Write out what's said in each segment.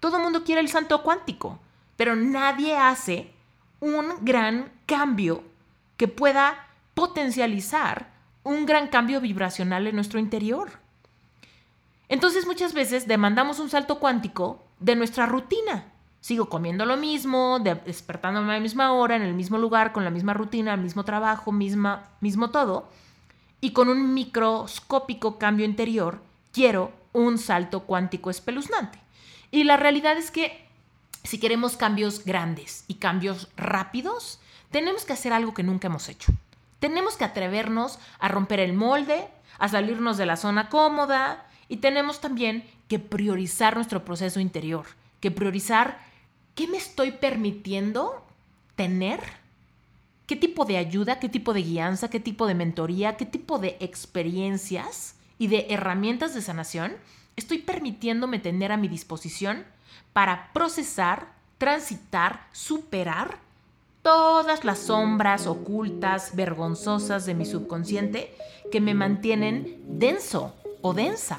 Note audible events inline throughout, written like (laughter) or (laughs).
Todo el mundo quiere el salto cuántico, pero nadie hace un gran cambio que pueda potencializar un gran cambio vibracional en nuestro interior. Entonces muchas veces demandamos un salto cuántico de nuestra rutina. Sigo comiendo lo mismo, despertándome a la misma hora, en el mismo lugar, con la misma rutina, el mismo trabajo, misma, mismo todo. Y con un microscópico cambio interior, quiero un salto cuántico espeluznante. Y la realidad es que si queremos cambios grandes y cambios rápidos, tenemos que hacer algo que nunca hemos hecho. Tenemos que atrevernos a romper el molde, a salirnos de la zona cómoda y tenemos también que priorizar nuestro proceso interior, que priorizar qué me estoy permitiendo tener, qué tipo de ayuda, qué tipo de guianza, qué tipo de mentoría, qué tipo de experiencias y de herramientas de sanación estoy permitiéndome tener a mi disposición para procesar, transitar, superar todas las sombras ocultas, vergonzosas de mi subconsciente que me mantienen denso o densa.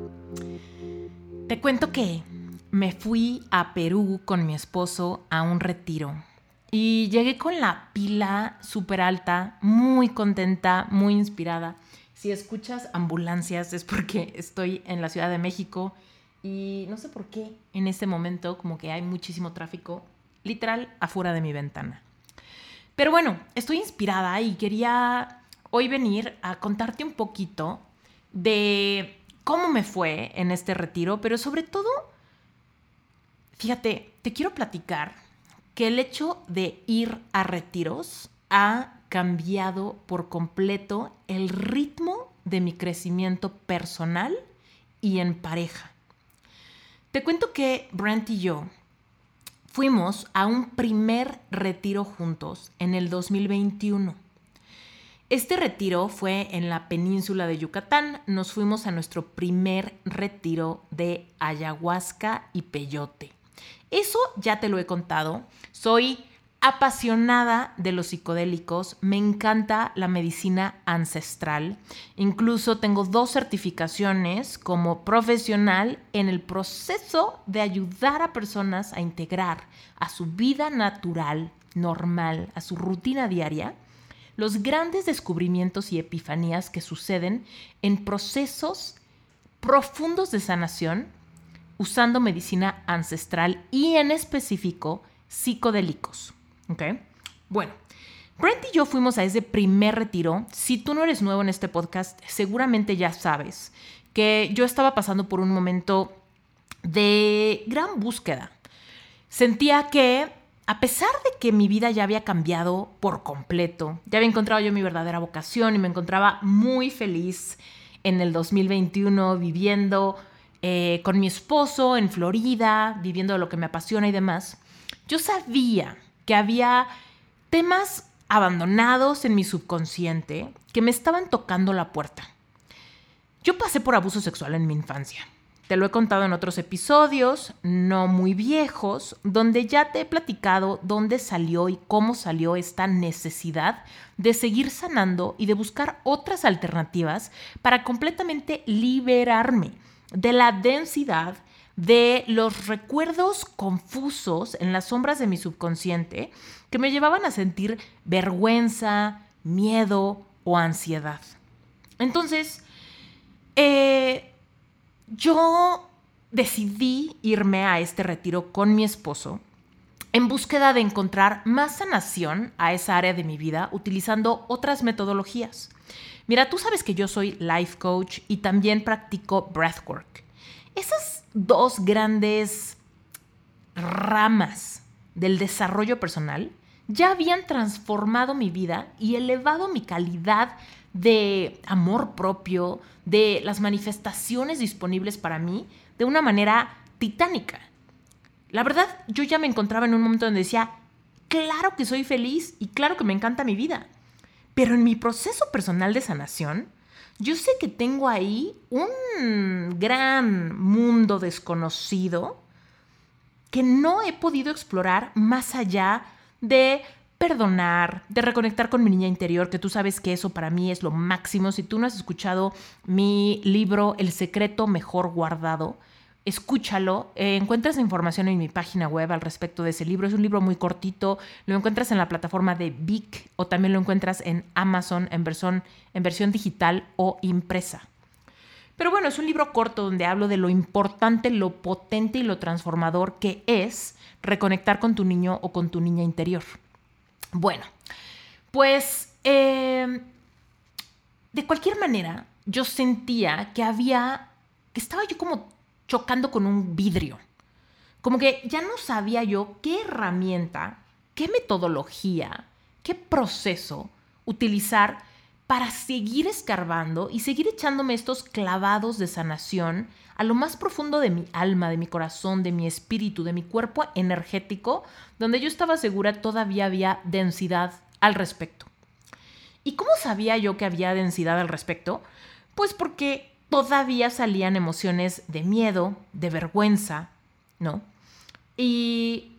te cuento que me fui a Perú con mi esposo a un retiro y llegué con la pila súper alta, muy contenta, muy inspirada. Si escuchas ambulancias es porque estoy en la Ciudad de México y no sé por qué en este momento como que hay muchísimo tráfico literal afuera de mi ventana. Pero bueno, estoy inspirada y quería hoy venir a contarte un poquito de cómo me fue en este retiro, pero sobre todo, fíjate, te quiero platicar que el hecho de ir a retiros ha cambiado por completo el ritmo de mi crecimiento personal y en pareja. Te cuento que Brent y yo fuimos a un primer retiro juntos en el 2021. Este retiro fue en la península de Yucatán. Nos fuimos a nuestro primer retiro de ayahuasca y peyote. Eso ya te lo he contado. Soy apasionada de los psicodélicos, me encanta la medicina ancestral, incluso tengo dos certificaciones como profesional en el proceso de ayudar a personas a integrar a su vida natural, normal, a su rutina diaria, los grandes descubrimientos y epifanías que suceden en procesos profundos de sanación usando medicina ancestral y en específico psicodélicos. Bueno, Brent y yo fuimos a ese primer retiro. Si tú no eres nuevo en este podcast, seguramente ya sabes que yo estaba pasando por un momento de gran búsqueda. Sentía que a pesar de que mi vida ya había cambiado por completo, ya había encontrado yo mi verdadera vocación y me encontraba muy feliz en el 2021 viviendo eh, con mi esposo en Florida, viviendo lo que me apasiona y demás, yo sabía que había temas abandonados en mi subconsciente que me estaban tocando la puerta. Yo pasé por abuso sexual en mi infancia. Te lo he contado en otros episodios, no muy viejos, donde ya te he platicado dónde salió y cómo salió esta necesidad de seguir sanando y de buscar otras alternativas para completamente liberarme de la densidad de los recuerdos confusos en las sombras de mi subconsciente que me llevaban a sentir vergüenza, miedo o ansiedad. Entonces, eh, yo decidí irme a este retiro con mi esposo en búsqueda de encontrar más sanación a esa área de mi vida utilizando otras metodologías. Mira, tú sabes que yo soy life coach y también practico breathwork. Esas dos grandes ramas del desarrollo personal ya habían transformado mi vida y elevado mi calidad de amor propio, de las manifestaciones disponibles para mí de una manera titánica. La verdad, yo ya me encontraba en un momento donde decía, claro que soy feliz y claro que me encanta mi vida. Pero en mi proceso personal de sanación, yo sé que tengo ahí un gran mundo desconocido que no he podido explorar más allá de perdonar, de reconectar con mi niña interior, que tú sabes que eso para mí es lo máximo. Si tú no has escuchado mi libro El secreto mejor guardado, escúchalo. Eh, encuentras información en mi página web al respecto de ese libro. Es un libro muy cortito. Lo encuentras en la plataforma de Vic o también lo encuentras en Amazon en versión, en versión digital o impresa. Pero bueno, es un libro corto donde hablo de lo importante, lo potente y lo transformador que es reconectar con tu niño o con tu niña interior. Bueno, pues eh, de cualquier manera, yo sentía que había, que estaba yo como chocando con un vidrio. Como que ya no sabía yo qué herramienta, qué metodología, qué proceso utilizar para seguir escarbando y seguir echándome estos clavados de sanación a lo más profundo de mi alma, de mi corazón, de mi espíritu, de mi cuerpo energético, donde yo estaba segura todavía había densidad al respecto. ¿Y cómo sabía yo que había densidad al respecto? Pues porque todavía salían emociones de miedo, de vergüenza, ¿no? Y,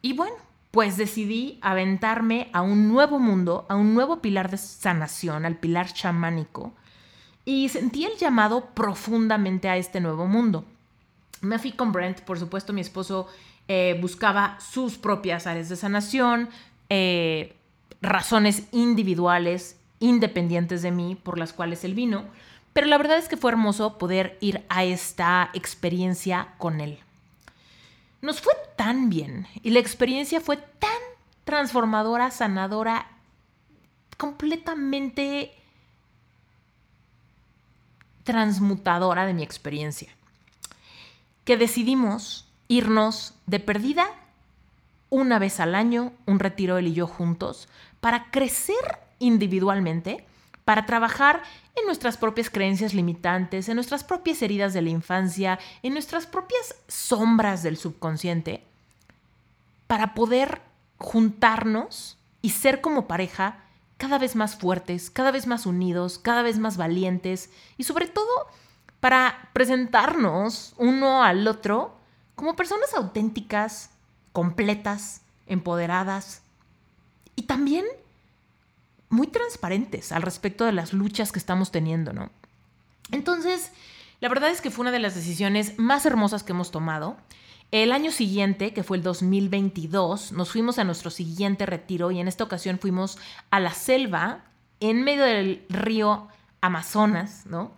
y bueno, pues decidí aventarme a un nuevo mundo, a un nuevo pilar de sanación, al pilar chamánico, y sentí el llamado profundamente a este nuevo mundo. Me fui con Brent, por supuesto, mi esposo eh, buscaba sus propias áreas de sanación, eh, razones individuales, independientes de mí, por las cuales él vino. Pero la verdad es que fue hermoso poder ir a esta experiencia con él. Nos fue tan bien y la experiencia fue tan transformadora, sanadora, completamente transmutadora de mi experiencia, que decidimos irnos de perdida una vez al año, un retiro él y yo juntos, para crecer individualmente para trabajar en nuestras propias creencias limitantes, en nuestras propias heridas de la infancia, en nuestras propias sombras del subconsciente, para poder juntarnos y ser como pareja cada vez más fuertes, cada vez más unidos, cada vez más valientes y sobre todo para presentarnos uno al otro como personas auténticas, completas, empoderadas y también muy transparentes al respecto de las luchas que estamos teniendo, ¿no? Entonces, la verdad es que fue una de las decisiones más hermosas que hemos tomado. El año siguiente, que fue el 2022, nos fuimos a nuestro siguiente retiro y en esta ocasión fuimos a la selva en medio del río Amazonas, ¿no?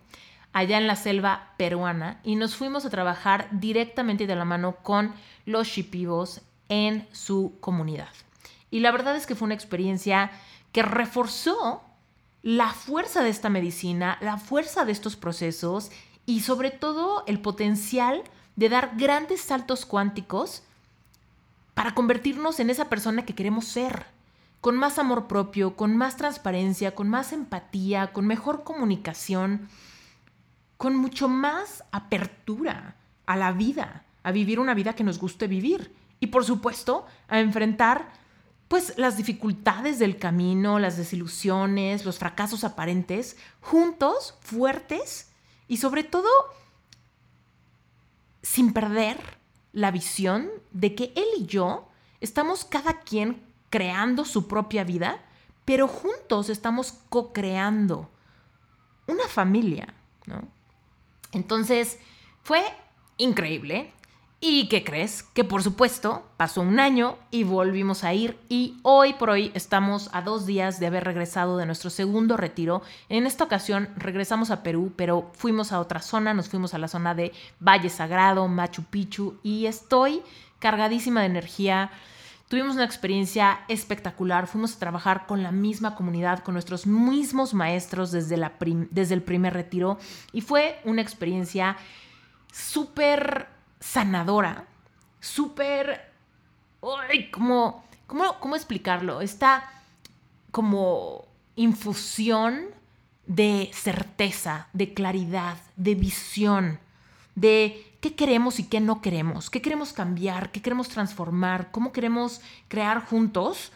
Allá en la selva peruana y nos fuimos a trabajar directamente de la mano con los shipibos en su comunidad. Y la verdad es que fue una experiencia que reforzó la fuerza de esta medicina, la fuerza de estos procesos y sobre todo el potencial de dar grandes saltos cuánticos para convertirnos en esa persona que queremos ser, con más amor propio, con más transparencia, con más empatía, con mejor comunicación, con mucho más apertura a la vida, a vivir una vida que nos guste vivir y por supuesto a enfrentar pues las dificultades del camino, las desilusiones, los fracasos aparentes, juntos, fuertes y sobre todo sin perder la visión de que él y yo estamos cada quien creando su propia vida, pero juntos estamos co-creando una familia, ¿no? Entonces, fue increíble. ¿Y qué crees? Que por supuesto pasó un año y volvimos a ir y hoy por hoy estamos a dos días de haber regresado de nuestro segundo retiro. En esta ocasión regresamos a Perú, pero fuimos a otra zona, nos fuimos a la zona de Valle Sagrado, Machu Picchu y estoy cargadísima de energía. Tuvimos una experiencia espectacular, fuimos a trabajar con la misma comunidad, con nuestros mismos maestros desde, la desde el primer retiro y fue una experiencia súper sanadora, súper... ¿cómo, cómo, ¿Cómo explicarlo? Esta como infusión de certeza, de claridad, de visión, de qué queremos y qué no queremos, qué queremos cambiar, qué queremos transformar, cómo queremos crear juntos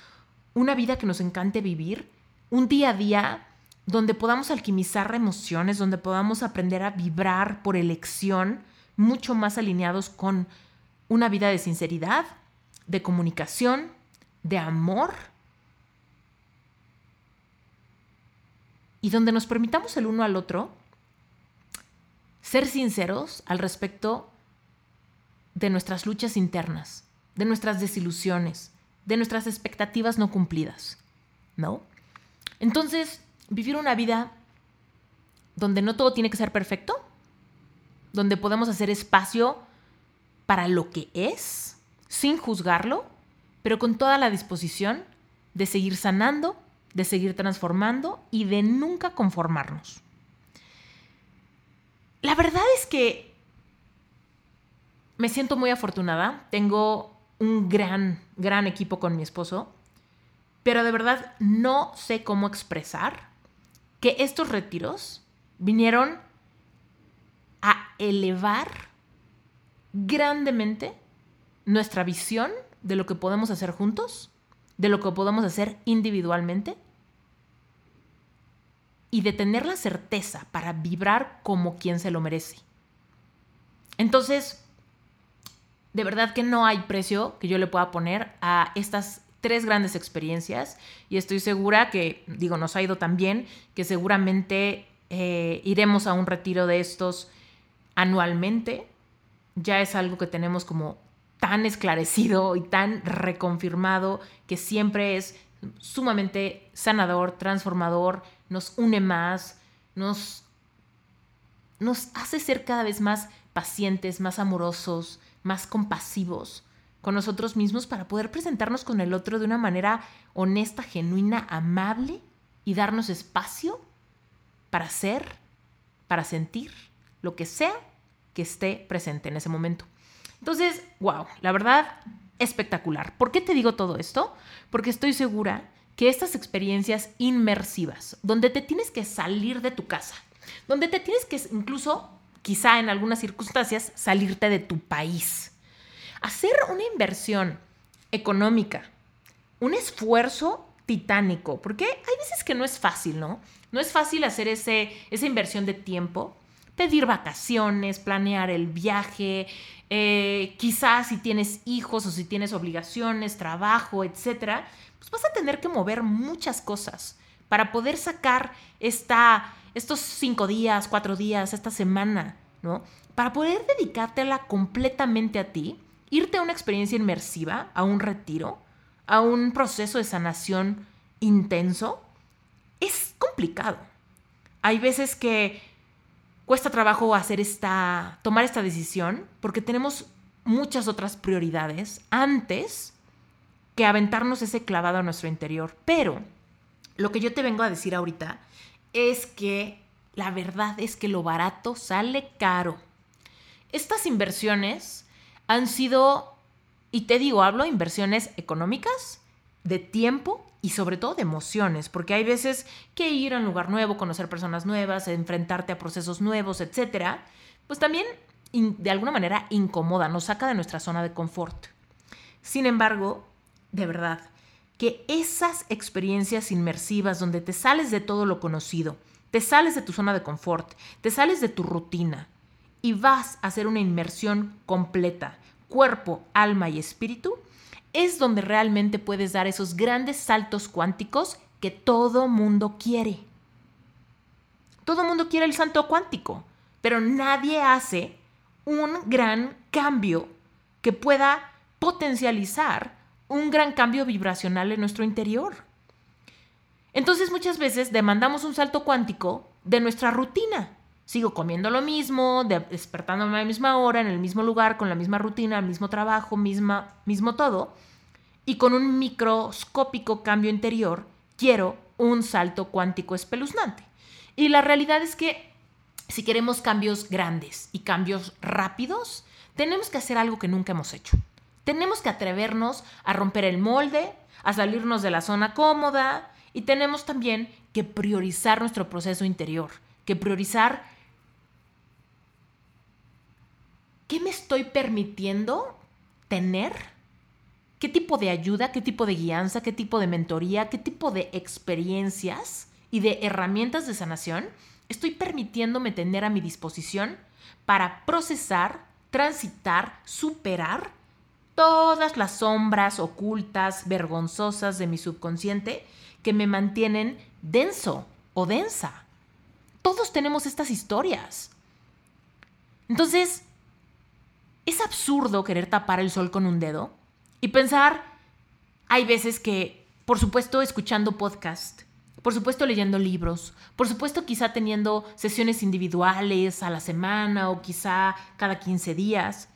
una vida que nos encante vivir, un día a día donde podamos alquimizar emociones, donde podamos aprender a vibrar por elección, mucho más alineados con una vida de sinceridad, de comunicación, de amor, y donde nos permitamos el uno al otro ser sinceros al respecto de nuestras luchas internas, de nuestras desilusiones, de nuestras expectativas no cumplidas, ¿no? Entonces, vivir una vida donde no todo tiene que ser perfecto, donde podemos hacer espacio para lo que es, sin juzgarlo, pero con toda la disposición de seguir sanando, de seguir transformando y de nunca conformarnos. La verdad es que me siento muy afortunada. Tengo un gran, gran equipo con mi esposo, pero de verdad no sé cómo expresar que estos retiros vinieron a elevar grandemente nuestra visión de lo que podemos hacer juntos, de lo que podemos hacer individualmente y de tener la certeza para vibrar como quien se lo merece. Entonces, de verdad que no hay precio que yo le pueda poner a estas tres grandes experiencias y estoy segura que, digo, nos ha ido tan bien que seguramente eh, iremos a un retiro de estos anualmente. Ya es algo que tenemos como tan esclarecido y tan reconfirmado que siempre es sumamente sanador, transformador, nos une más, nos, nos hace ser cada vez más pacientes, más amorosos, más compasivos con nosotros mismos para poder presentarnos con el otro de una manera honesta, genuina, amable y darnos espacio para ser, para sentir lo que sea que esté presente en ese momento. Entonces, wow, la verdad, espectacular. ¿Por qué te digo todo esto? Porque estoy segura que estas experiencias inmersivas, donde te tienes que salir de tu casa, donde te tienes que incluso, quizá en algunas circunstancias, salirte de tu país, hacer una inversión económica, un esfuerzo titánico, porque hay veces que no es fácil, ¿no? No es fácil hacer ese, esa inversión de tiempo, pedir vacaciones, planear el viaje, eh, quizás si tienes hijos o si tienes obligaciones, trabajo, etcétera, pues vas a tener que mover muchas cosas para poder sacar esta, estos cinco días, cuatro días, esta semana, ¿no? Para poder dedicártela completamente a ti, irte a una experiencia inmersiva, a un retiro, a un proceso de sanación intenso, es complicado. Hay veces que cuesta trabajo hacer esta, tomar esta decisión porque tenemos muchas otras prioridades antes que aventarnos ese clavado a nuestro interior. Pero lo que yo te vengo a decir ahorita es que la verdad es que lo barato sale caro. Estas inversiones han sido, y te digo, hablo de inversiones económicas, de tiempo y sobre todo de emociones, porque hay veces que ir a un lugar nuevo, conocer personas nuevas, enfrentarte a procesos nuevos, etcétera, pues también de alguna manera incomoda, nos saca de nuestra zona de confort. Sin embargo, de verdad, que esas experiencias inmersivas donde te sales de todo lo conocido, te sales de tu zona de confort, te sales de tu rutina y vas a hacer una inmersión completa, cuerpo, alma y espíritu, es donde realmente puedes dar esos grandes saltos cuánticos que todo mundo quiere. Todo mundo quiere el salto cuántico, pero nadie hace un gran cambio que pueda potencializar un gran cambio vibracional en nuestro interior. Entonces muchas veces demandamos un salto cuántico de nuestra rutina. Sigo comiendo lo mismo, despertándome a la misma hora, en el mismo lugar, con la misma rutina, el mismo trabajo, misma, mismo todo. y con un microscópico cambio interior quiero un salto cuántico espeluznante. Y la realidad es que si queremos cambios grandes y cambios rápidos, tenemos que hacer algo que nunca hemos hecho. Tenemos que atrevernos a romper el molde, a salirnos de la zona cómoda y tenemos también que priorizar nuestro proceso interior, que priorizar qué me estoy permitiendo tener, qué tipo de ayuda, qué tipo de guianza, qué tipo de mentoría, qué tipo de experiencias y de herramientas de sanación estoy permitiéndome tener a mi disposición para procesar, transitar, superar todas las sombras ocultas, vergonzosas de mi subconsciente que me mantienen denso o densa. Todos tenemos estas historias. Entonces, es absurdo querer tapar el sol con un dedo y pensar, hay veces que, por supuesto, escuchando podcast, por supuesto leyendo libros, por supuesto quizá teniendo sesiones individuales a la semana o quizá cada 15 días,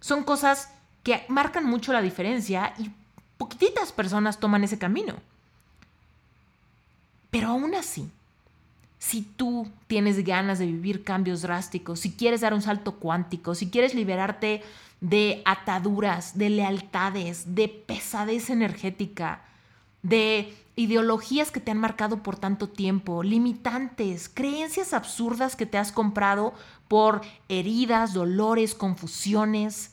son cosas que marcan mucho la diferencia y poquititas personas toman ese camino. Pero aún así, si tú tienes ganas de vivir cambios drásticos, si quieres dar un salto cuántico, si quieres liberarte de ataduras, de lealtades, de pesadez energética, de ideologías que te han marcado por tanto tiempo, limitantes, creencias absurdas que te has comprado por heridas, dolores, confusiones,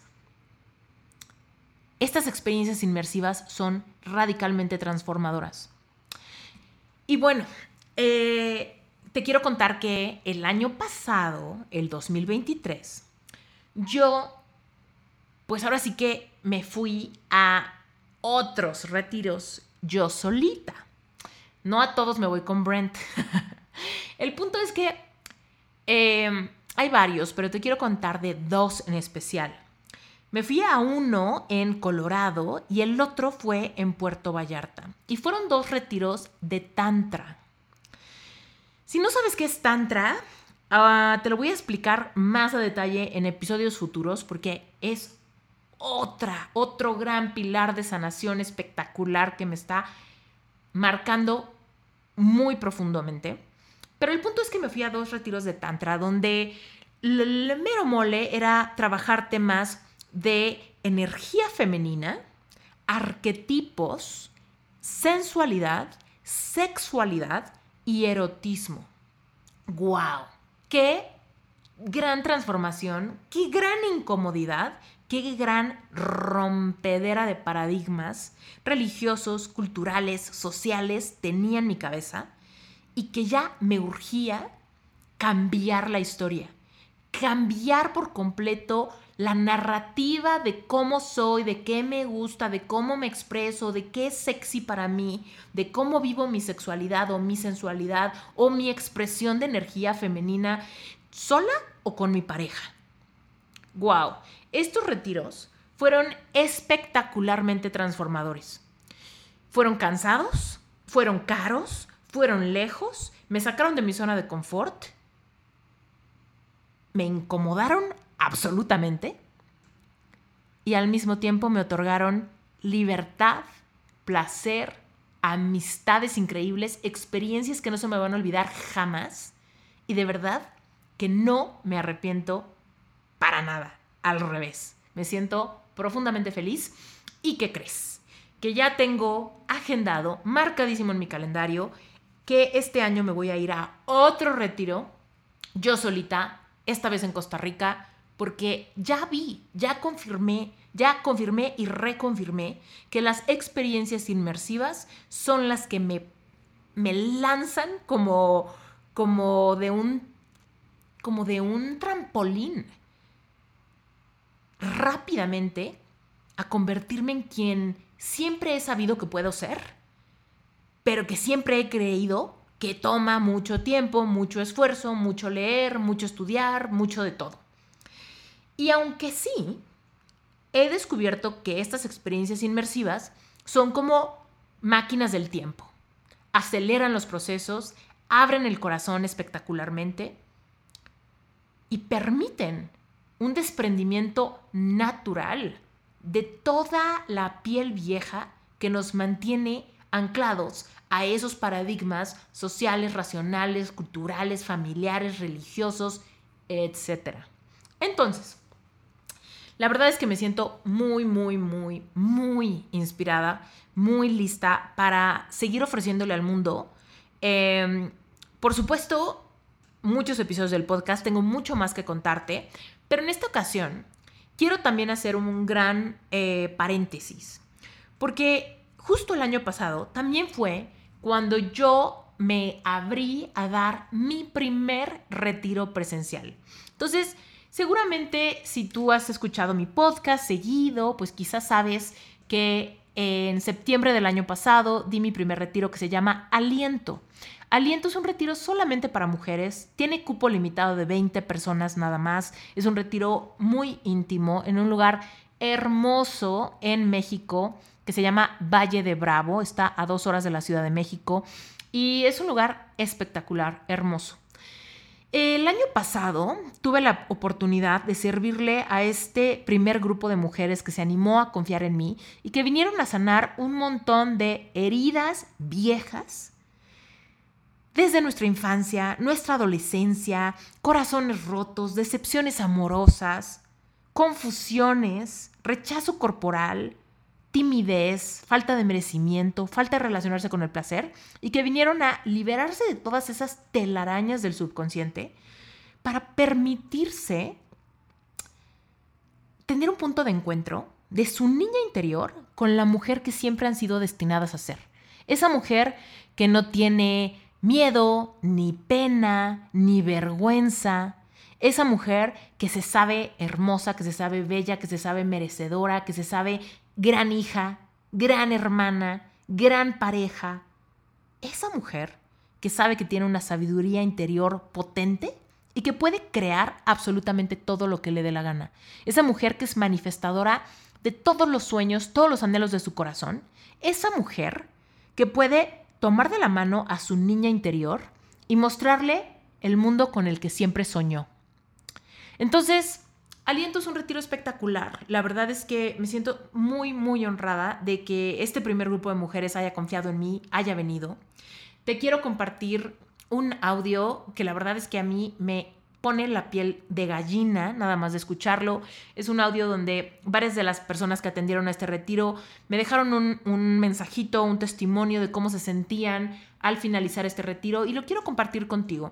estas experiencias inmersivas son radicalmente transformadoras. Y bueno, eh, te quiero contar que el año pasado, el 2023, yo, pues ahora sí que me fui a otros retiros yo solita. No a todos me voy con Brent. (laughs) el punto es que eh, hay varios, pero te quiero contar de dos en especial. Me fui a uno en Colorado y el otro fue en Puerto Vallarta. Y fueron dos retiros de Tantra. Si no sabes qué es Tantra, ah, te lo voy a explicar más a detalle en episodios futuros porque es otra, otro gran pilar de sanación espectacular que me está marcando muy profundamente. Pero el punto es que me fui a dos retiros de Tantra donde el mero mole era trabajar temas de energía femenina, arquetipos, sensualidad, sexualidad y erotismo. ¡Guau! ¡Qué gran transformación! ¡Qué gran incomodidad! ¡Qué gran rompedera de paradigmas religiosos, culturales, sociales tenía en mi cabeza! Y que ya me urgía cambiar la historia, cambiar por completo la narrativa de cómo soy, de qué me gusta, de cómo me expreso, de qué es sexy para mí, de cómo vivo mi sexualidad o mi sensualidad o mi expresión de energía femenina, sola o con mi pareja. ¡Wow! Estos retiros fueron espectacularmente transformadores. Fueron cansados, fueron caros, fueron lejos, me sacaron de mi zona de confort, me incomodaron absolutamente. Y al mismo tiempo me otorgaron libertad, placer, amistades increíbles, experiencias que no se me van a olvidar jamás. Y de verdad que no me arrepiento para nada. Al revés, me siento profundamente feliz. ¿Y qué crees? Que ya tengo agendado, marcadísimo en mi calendario, que este año me voy a ir a otro retiro, yo solita, esta vez en Costa Rica, porque ya vi, ya confirmé, ya confirmé y reconfirmé que las experiencias inmersivas son las que me, me lanzan como, como de un como de un trampolín rápidamente a convertirme en quien siempre he sabido que puedo ser, pero que siempre he creído que toma mucho tiempo, mucho esfuerzo, mucho leer, mucho estudiar, mucho de todo. Y aunque sí, he descubierto que estas experiencias inmersivas son como máquinas del tiempo. Aceleran los procesos, abren el corazón espectacularmente y permiten un desprendimiento natural de toda la piel vieja que nos mantiene anclados a esos paradigmas sociales, racionales, culturales, familiares, religiosos, etc. Entonces, la verdad es que me siento muy, muy, muy, muy inspirada, muy lista para seguir ofreciéndole al mundo. Em, por supuesto, muchos episodios del podcast, tengo mucho más que contarte, pero en esta ocasión quiero también hacer un gran eh, paréntesis, porque justo el año pasado también fue cuando yo me abrí a dar mi primer retiro presencial. Entonces, seguramente si tú has escuchado mi podcast seguido, pues quizás sabes que en septiembre del año pasado di mi primer retiro que se llama Aliento. Aliento es un retiro solamente para mujeres, tiene cupo limitado de 20 personas nada más, es un retiro muy íntimo en un lugar hermoso en México que se llama Valle de Bravo, está a dos horas de la Ciudad de México y es un lugar espectacular, hermoso. El año pasado tuve la oportunidad de servirle a este primer grupo de mujeres que se animó a confiar en mí y que vinieron a sanar un montón de heridas viejas desde nuestra infancia, nuestra adolescencia, corazones rotos, decepciones amorosas, confusiones, rechazo corporal, timidez, falta de merecimiento, falta de relacionarse con el placer, y que vinieron a liberarse de todas esas telarañas del subconsciente para permitirse tener un punto de encuentro de su niña interior con la mujer que siempre han sido destinadas a ser. Esa mujer que no tiene miedo, ni pena, ni vergüenza. Esa mujer que se sabe hermosa, que se sabe bella, que se sabe merecedora, que se sabe gran hija, gran hermana, gran pareja. Esa mujer que sabe que tiene una sabiduría interior potente y que puede crear absolutamente todo lo que le dé la gana. Esa mujer que es manifestadora de todos los sueños, todos los anhelos de su corazón. Esa mujer que puede tomar de la mano a su niña interior y mostrarle el mundo con el que siempre soñó. Entonces, Aliento es un retiro espectacular. La verdad es que me siento muy, muy honrada de que este primer grupo de mujeres haya confiado en mí, haya venido. Te quiero compartir un audio que la verdad es que a mí me pone la piel de gallina, nada más de escucharlo. Es un audio donde varias de las personas que atendieron a este retiro me dejaron un, un, mensajito, un testimonio de cómo se sentían al finalizar este retiro y lo quiero compartir contigo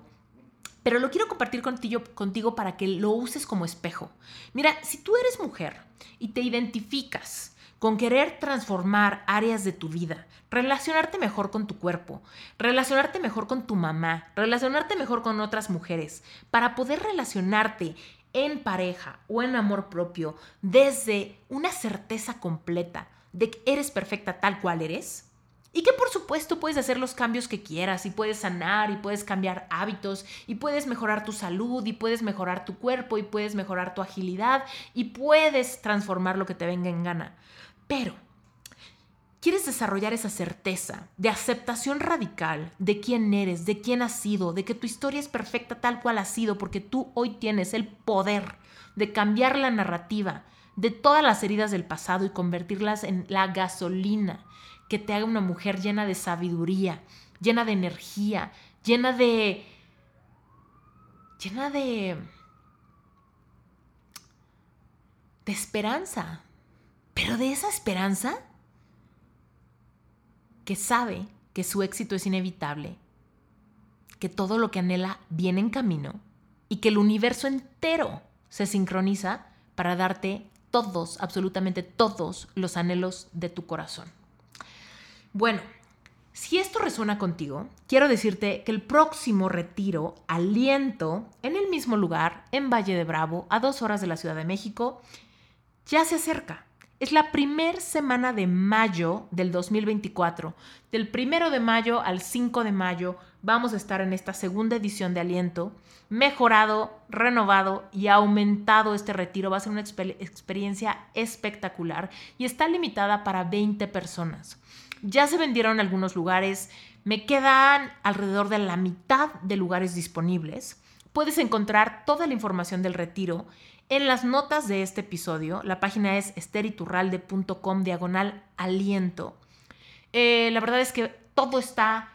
pero lo quiero compartir contigo, contigo para que lo uses como espejo. Mira, si tú eres mujer y te identificas con querer transformar áreas de tu vida, relacionarte mejor con tu cuerpo, relacionarte mejor con tu mamá, relacionarte mejor con otras mujeres, para poder relacionarte en pareja o en amor propio desde una certeza completa de que eres perfecta tal cual eres, y que por supuesto puedes hacer los cambios que quieras y puedes sanar y puedes cambiar hábitos y puedes mejorar tu salud y puedes mejorar tu cuerpo y puedes mejorar tu agilidad y puedes transformar lo que te venga en gana. Pero quieres desarrollar esa certeza de aceptación radical de quién eres, de quién has sido, de que tu historia es perfecta tal cual ha sido porque tú hoy tienes el poder de cambiar la narrativa de todas las heridas del pasado y convertirlas en la gasolina que te haga una mujer llena de sabiduría, llena de energía, llena de... llena de... de esperanza. Pero de esa esperanza que sabe que su éxito es inevitable, que todo lo que anhela viene en camino y que el universo entero se sincroniza para darte todos, absolutamente todos los anhelos de tu corazón. Bueno, si esto resuena contigo, quiero decirte que el próximo retiro, Aliento, en el mismo lugar, en Valle de Bravo, a dos horas de la Ciudad de México, ya se acerca. Es la primer semana de mayo del 2024. Del primero de mayo al 5 de mayo vamos a estar en esta segunda edición de Aliento. Mejorado, renovado y aumentado este retiro. Va a ser una experiencia espectacular y está limitada para 20 personas. Ya se vendieron algunos lugares, me quedan alrededor de la mitad de lugares disponibles. Puedes encontrar toda la información del retiro en las notas de este episodio. La página es esteriturralde.com diagonal aliento. Eh, la verdad es que todo está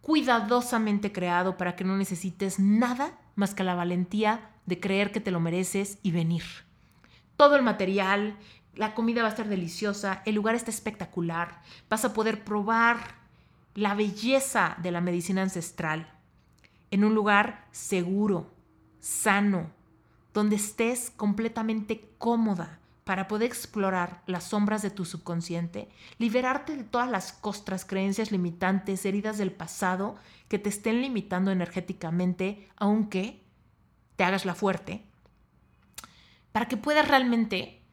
cuidadosamente creado para que no necesites nada más que la valentía de creer que te lo mereces y venir. Todo el material, la comida va a estar deliciosa, el lugar está espectacular, vas a poder probar la belleza de la medicina ancestral en un lugar seguro, sano, donde estés completamente cómoda para poder explorar las sombras de tu subconsciente, liberarte de todas las costras, creencias limitantes, heridas del pasado que te estén limitando energéticamente, aunque te hagas la fuerte, para que puedas realmente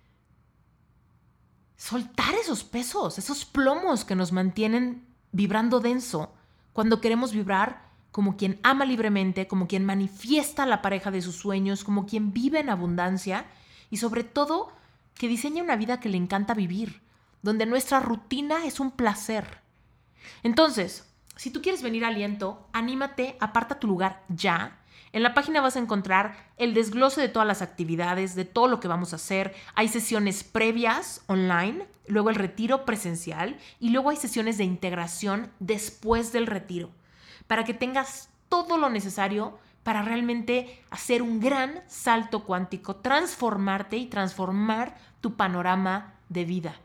soltar esos pesos, esos plomos que nos mantienen vibrando denso, cuando queremos vibrar como quien ama libremente, como quien manifiesta la pareja de sus sueños, como quien vive en abundancia y sobre todo que diseña una vida que le encanta vivir, donde nuestra rutina es un placer. Entonces, si tú quieres venir aliento, anímate, aparta tu lugar ya en la página vas a encontrar el desglose de todas las actividades, de todo lo que vamos a hacer. Hay sesiones previas online, luego el retiro presencial y luego hay sesiones de integración después del retiro, para que tengas todo lo necesario para realmente hacer un gran salto cuántico, transformarte y transformar tu panorama de vida.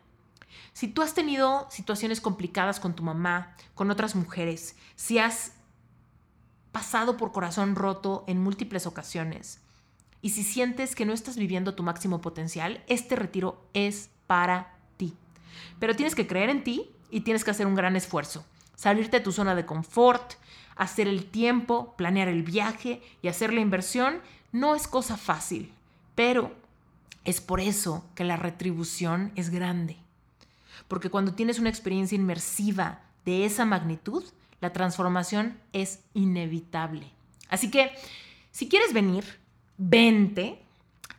Si tú has tenido situaciones complicadas con tu mamá, con otras mujeres, si has pasado por corazón roto en múltiples ocasiones. Y si sientes que no estás viviendo tu máximo potencial, este retiro es para ti. Pero tienes que creer en ti y tienes que hacer un gran esfuerzo. Salirte de tu zona de confort, hacer el tiempo, planear el viaje y hacer la inversión no es cosa fácil, pero es por eso que la retribución es grande. Porque cuando tienes una experiencia inmersiva de esa magnitud, la transformación es inevitable. Así que, si quieres venir, vente,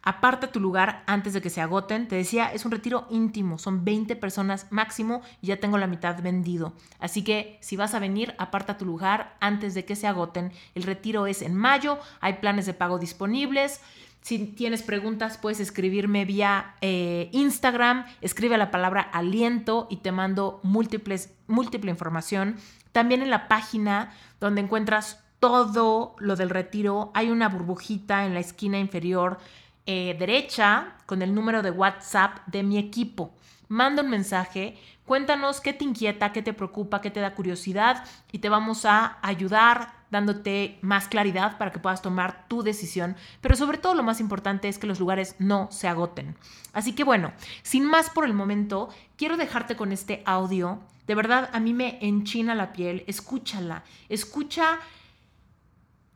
aparta tu lugar antes de que se agoten. Te decía, es un retiro íntimo, son 20 personas máximo y ya tengo la mitad vendido. Así que si vas a venir, aparta tu lugar antes de que se agoten. El retiro es en mayo, hay planes de pago disponibles. Si tienes preguntas, puedes escribirme vía eh, Instagram, escribe la palabra aliento y te mando múltiples, múltiple información. También en la página donde encuentras todo lo del retiro, hay una burbujita en la esquina inferior eh, derecha con el número de WhatsApp de mi equipo. Manda un mensaje, cuéntanos qué te inquieta, qué te preocupa, qué te da curiosidad y te vamos a ayudar dándote más claridad para que puedas tomar tu decisión. Pero sobre todo lo más importante es que los lugares no se agoten. Así que bueno, sin más por el momento, quiero dejarte con este audio. De verdad, a mí me enchina la piel. Escúchala. Escucha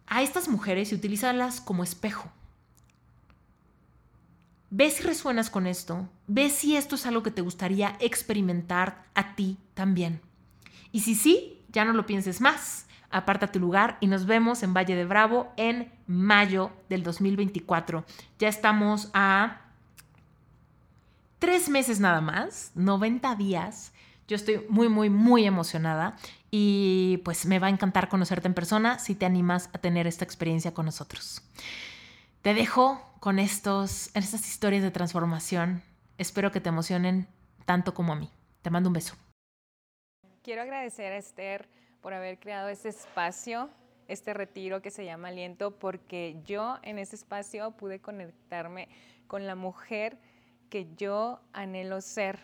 a estas mujeres y utilízalas como espejo. Ve si resuenas con esto. Ve si esto es algo que te gustaría experimentar a ti también. Y si sí, ya no lo pienses más aparta tu lugar y nos vemos en Valle de Bravo en mayo del 2024. Ya estamos a tres meses nada más, 90 días. Yo estoy muy, muy, muy emocionada y pues me va a encantar conocerte en persona si te animas a tener esta experiencia con nosotros. Te dejo con estos, estas historias de transformación. Espero que te emocionen tanto como a mí. Te mando un beso. Quiero agradecer a Esther por haber creado este espacio, este retiro que se llama Aliento, porque yo en ese espacio pude conectarme con la mujer que yo anhelo ser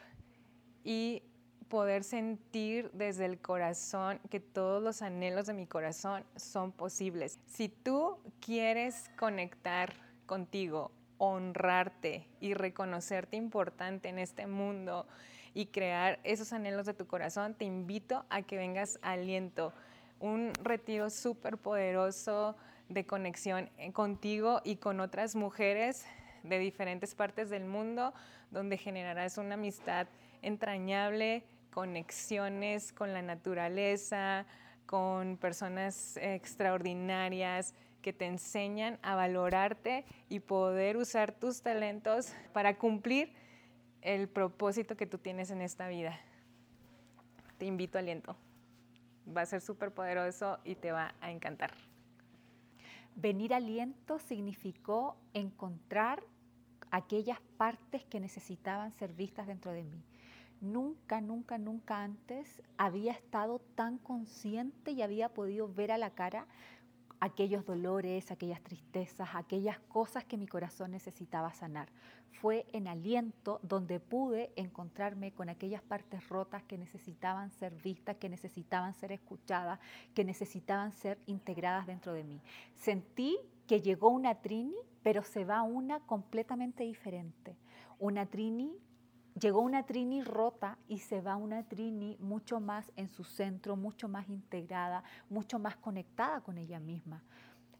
y poder sentir desde el corazón que todos los anhelos de mi corazón son posibles. Si tú quieres conectar contigo, honrarte y reconocerte importante en este mundo, y crear esos anhelos de tu corazón, te invito a que vengas a Aliento, un retiro súper poderoso de conexión eh, contigo y con otras mujeres de diferentes partes del mundo, donde generarás una amistad entrañable, conexiones con la naturaleza, con personas extraordinarias que te enseñan a valorarte y poder usar tus talentos para cumplir el propósito que tú tienes en esta vida. Te invito a aliento. Va a ser súper poderoso y te va a encantar. Venir aliento significó encontrar aquellas partes que necesitaban ser vistas dentro de mí. Nunca, nunca, nunca antes había estado tan consciente y había podido ver a la cara aquellos dolores, aquellas tristezas, aquellas cosas que mi corazón necesitaba sanar. Fue en aliento donde pude encontrarme con aquellas partes rotas que necesitaban ser vistas, que necesitaban ser escuchadas, que necesitaban ser integradas dentro de mí. Sentí que llegó una Trini, pero se va una completamente diferente. Una Trini llegó una Trini rota y se va una Trini mucho más en su centro, mucho más integrada, mucho más conectada con ella misma.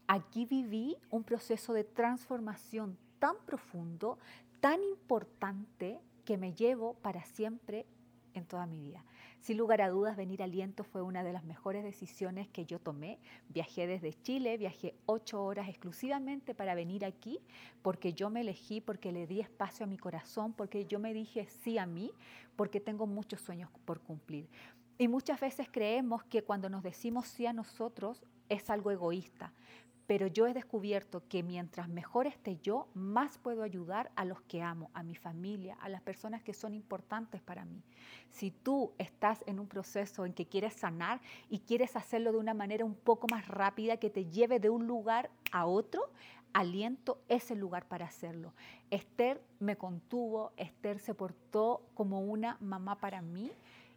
Aquí viví un proceso de transformación tan profundo, tan importante, que me llevo para siempre en toda mi vida. Sin lugar a dudas, venir a Aliento fue una de las mejores decisiones que yo tomé. Viajé desde Chile, viajé ocho horas exclusivamente para venir aquí, porque yo me elegí, porque le di espacio a mi corazón, porque yo me dije sí a mí, porque tengo muchos sueños por cumplir. Y muchas veces creemos que cuando nos decimos sí a nosotros es algo egoísta, pero yo he descubierto que mientras mejor esté yo, más puedo ayudar a los que amo, a mi familia, a las personas que son importantes para mí. Si tú estás en un proceso en que quieres sanar y quieres hacerlo de una manera un poco más rápida, que te lleve de un lugar a otro, aliento es el lugar para hacerlo. Esther me contuvo, Esther se portó como una mamá para mí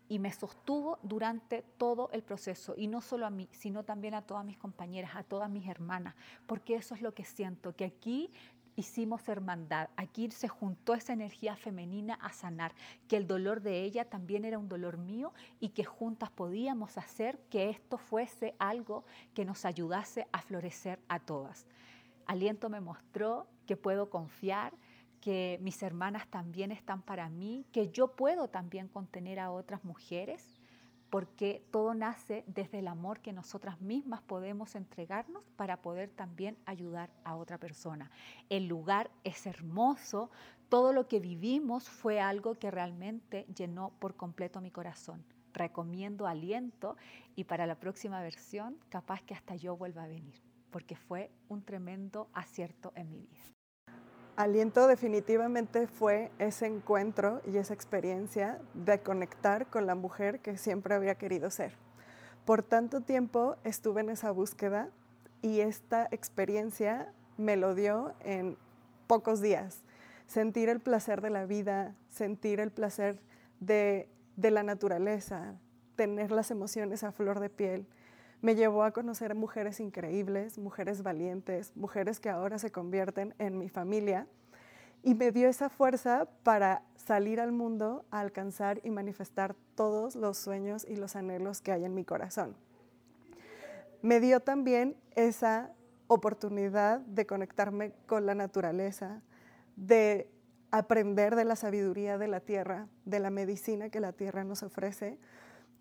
y me sostuvo durante todo el proceso, y no solo a mí, sino también a todas mis compañeras, a todas mis hermanas, porque eso es lo que siento, que aquí hicimos hermandad, aquí se juntó esa energía femenina a sanar, que el dolor de ella también era un dolor mío y que juntas podíamos hacer que esto fuese algo que nos ayudase a florecer a todas. Aliento me mostró que puedo confiar, que mis hermanas también están para mí, que yo puedo también contener a otras mujeres, porque todo nace desde el amor que nosotras mismas podemos entregarnos para poder también ayudar a otra persona. El lugar es hermoso, todo lo que vivimos fue algo que realmente llenó por completo mi corazón. Recomiendo aliento y para la próxima versión capaz que hasta yo vuelva a venir, porque fue un tremendo acierto en mi vida. Aliento definitivamente fue ese encuentro y esa experiencia de conectar con la mujer que siempre había querido ser. Por tanto tiempo estuve en esa búsqueda y esta experiencia me lo dio en pocos días. Sentir el placer de la vida, sentir el placer de, de la naturaleza, tener las emociones a flor de piel, me llevó a conocer mujeres increíbles, mujeres valientes, mujeres que ahora se convierten en mi familia y me dio esa fuerza para salir al mundo a alcanzar y manifestar todos los sueños y los anhelos que hay en mi corazón. Me dio también esa oportunidad de conectarme con la naturaleza, de aprender de la sabiduría de la tierra, de la medicina que la tierra nos ofrece,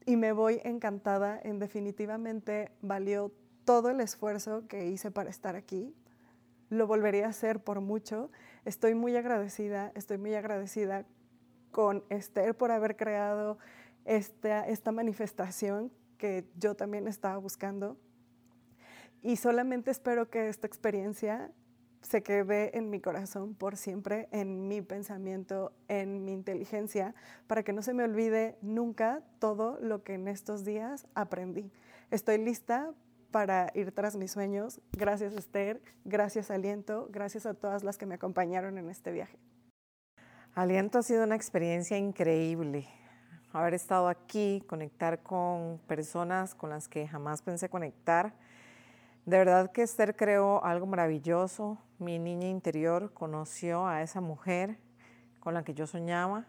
y me voy encantada. En definitivamente valió todo el esfuerzo que hice para estar aquí. Lo volvería a hacer por mucho. Estoy muy agradecida, estoy muy agradecida con Esther por haber creado esta, esta manifestación que yo también estaba buscando. Y solamente espero que esta experiencia se quede en mi corazón por siempre, en mi pensamiento, en mi inteligencia, para que no se me olvide nunca todo lo que en estos días aprendí. Estoy lista para ir tras mis sueños. Gracias Esther, gracias Aliento, gracias a todas las que me acompañaron en este viaje. Aliento ha sido una experiencia increíble. Haber estado aquí, conectar con personas con las que jamás pensé conectar de verdad que Esther creó algo maravilloso. Mi niña interior conoció a esa mujer con la que yo soñaba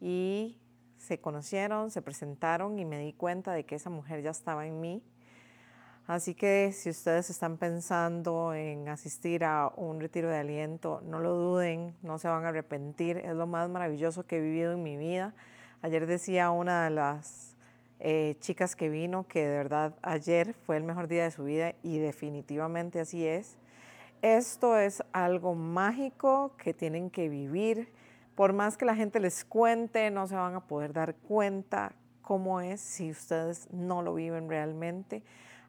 y se conocieron, se presentaron y me di cuenta de que esa mujer ya estaba en mí. Así que si ustedes están pensando en asistir a un retiro de aliento, no lo duden, no se van a arrepentir. Es lo más maravilloso que he vivido en mi vida. Ayer decía una de las eh, chicas que vino, que de verdad ayer fue el mejor día de su vida y definitivamente así es. Esto es algo mágico que tienen que vivir. Por más que la gente les cuente, no se van a poder dar cuenta cómo es si ustedes no lo viven realmente.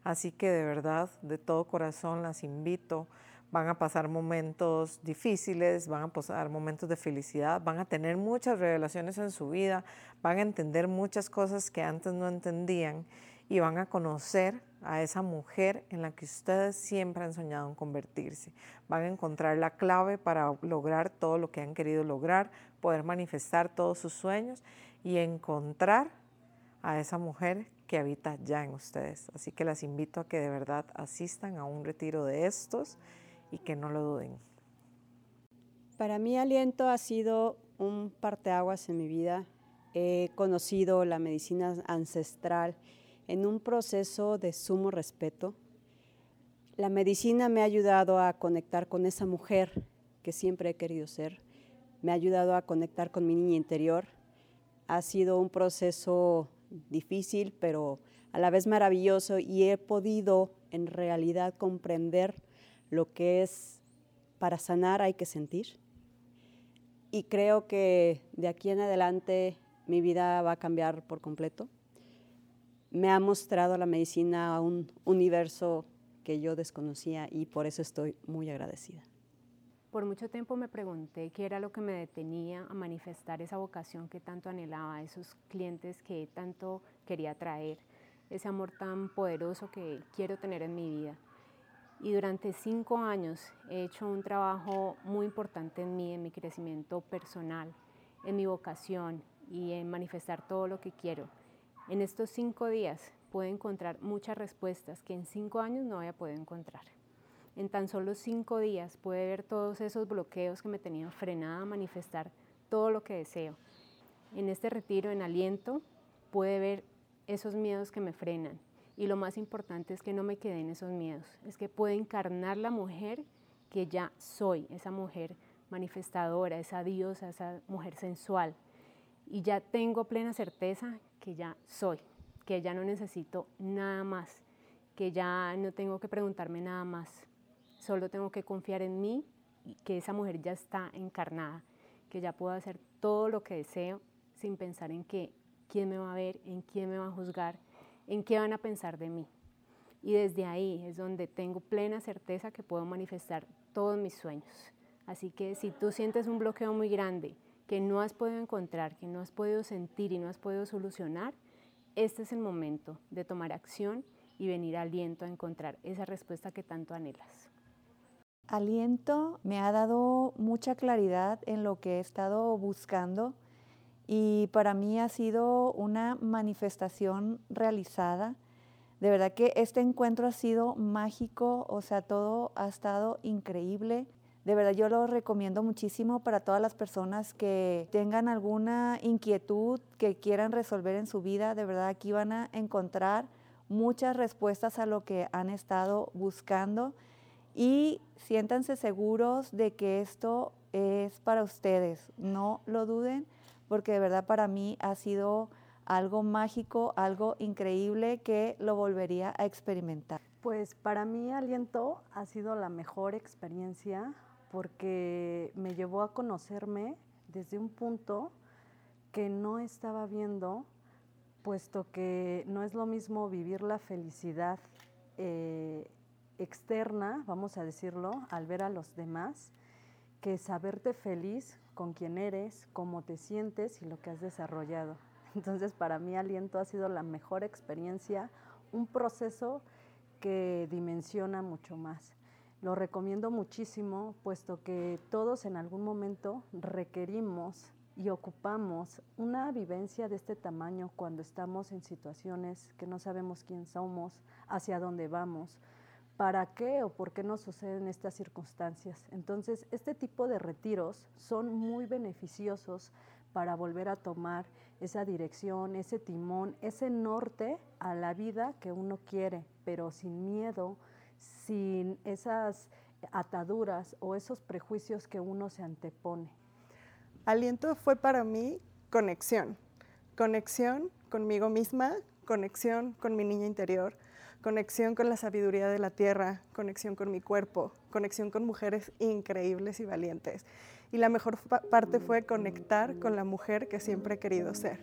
Así que de verdad, de todo corazón las invito van a pasar momentos difíciles, van a pasar momentos de felicidad, van a tener muchas revelaciones en su vida, van a entender muchas cosas que antes no entendían y van a conocer a esa mujer en la que ustedes siempre han soñado en convertirse. Van a encontrar la clave para lograr todo lo que han querido lograr, poder manifestar todos sus sueños y encontrar a esa mujer que habita ya en ustedes. Así que las invito a que de verdad asistan a un retiro de estos y que no lo duden. Para mí aliento ha sido un parteaguas en mi vida. He conocido la medicina ancestral en un proceso de sumo respeto. La medicina me ha ayudado a conectar con esa mujer que siempre he querido ser. Me ha ayudado a conectar con mi niña interior. Ha sido un proceso difícil, pero a la vez maravilloso y he podido en realidad comprender lo que es para sanar hay que sentir. Y creo que de aquí en adelante mi vida va a cambiar por completo. Me ha mostrado la medicina a un universo que yo desconocía y por eso estoy muy agradecida. Por mucho tiempo me pregunté qué era lo que me detenía a manifestar esa vocación que tanto anhelaba, esos clientes que tanto quería traer, ese amor tan poderoso que quiero tener en mi vida. Y durante cinco años he hecho un trabajo muy importante en mí, en mi crecimiento personal, en mi vocación y en manifestar todo lo que quiero. En estos cinco días puedo encontrar muchas respuestas que en cinco años no había podido encontrar en tan solo cinco días puede ver todos esos bloqueos que me tenían frenada a manifestar todo lo que deseo. En este retiro, en aliento, puede ver esos miedos que me frenan. Y lo más importante es que no me quede en esos miedos, es que puedo encarnar la mujer que ya soy, esa mujer manifestadora, esa diosa, esa mujer sensual. Y ya tengo plena certeza que ya soy, que ya no necesito nada más, que ya no tengo que preguntarme nada más, Solo tengo que confiar en mí y que esa mujer ya está encarnada, que ya puedo hacer todo lo que deseo sin pensar en que quién me va a ver, en quién me va a juzgar, en qué van a pensar de mí. Y desde ahí es donde tengo plena certeza que puedo manifestar todos mis sueños. Así que si tú sientes un bloqueo muy grande que no has podido encontrar, que no has podido sentir y no has podido solucionar, este es el momento de tomar acción y venir aliento a encontrar esa respuesta que tanto anhelas aliento me ha dado mucha claridad en lo que he estado buscando y para mí ha sido una manifestación realizada. De verdad que este encuentro ha sido mágico, o sea, todo ha estado increíble. De verdad yo lo recomiendo muchísimo para todas las personas que tengan alguna inquietud que quieran resolver en su vida. De verdad aquí van a encontrar muchas respuestas a lo que han estado buscando y siéntanse seguros de que esto es para ustedes. No lo duden porque de verdad para mí ha sido algo mágico, algo increíble que lo volvería a experimentar. Pues para mí Aliento ha sido la mejor experiencia porque me llevó a conocerme desde un punto que no estaba viendo, puesto que no es lo mismo vivir la felicidad eh, externa, vamos a decirlo, al ver a los demás, que saberte feliz con quien eres, cómo te sientes y lo que has desarrollado. (laughs) Entonces, para mí Aliento ha sido la mejor experiencia, un proceso que dimensiona mucho más. Lo recomiendo muchísimo, puesto que todos en algún momento requerimos y ocupamos una vivencia de este tamaño cuando estamos en situaciones que no sabemos quién somos, hacia dónde vamos, para qué o por qué nos suceden estas circunstancias. Entonces, este tipo de retiros son muy beneficiosos para volver a tomar esa dirección, ese timón, ese norte a la vida que uno quiere, pero sin miedo, sin esas ataduras o esos prejuicios que uno se antepone. Aliento fue para mí conexión, conexión conmigo misma, conexión con mi niña interior, conexión con la sabiduría de la tierra, conexión con mi cuerpo, conexión con mujeres increíbles y valientes. Y la mejor parte fue conectar con la mujer que siempre he querido ser.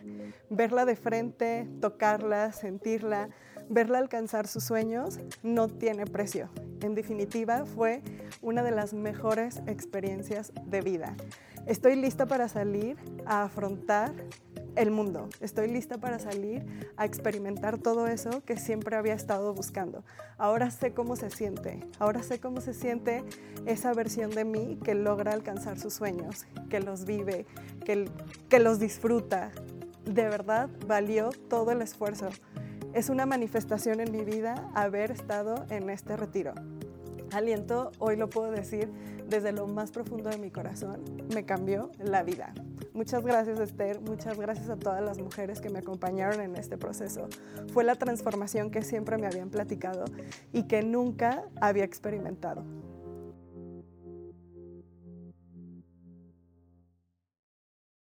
Verla de frente, tocarla, sentirla, verla alcanzar sus sueños no tiene precio. En definitiva, fue una de las mejores experiencias de vida. Estoy lista para salir a afrontar el mundo. Estoy lista para salir a experimentar todo eso que siempre había estado buscando. Ahora sé cómo se siente. Ahora sé cómo se siente esa versión de mí que logra alcanzar sus sueños, que los vive, que, que los disfruta. De verdad valió todo el esfuerzo. Es una manifestación en mi vida haber estado en este retiro. Aliento, hoy lo puedo decir desde lo más profundo de mi corazón, me cambió la vida. Muchas gracias Esther, muchas gracias a todas las mujeres que me acompañaron en este proceso. Fue la transformación que siempre me habían platicado y que nunca había experimentado.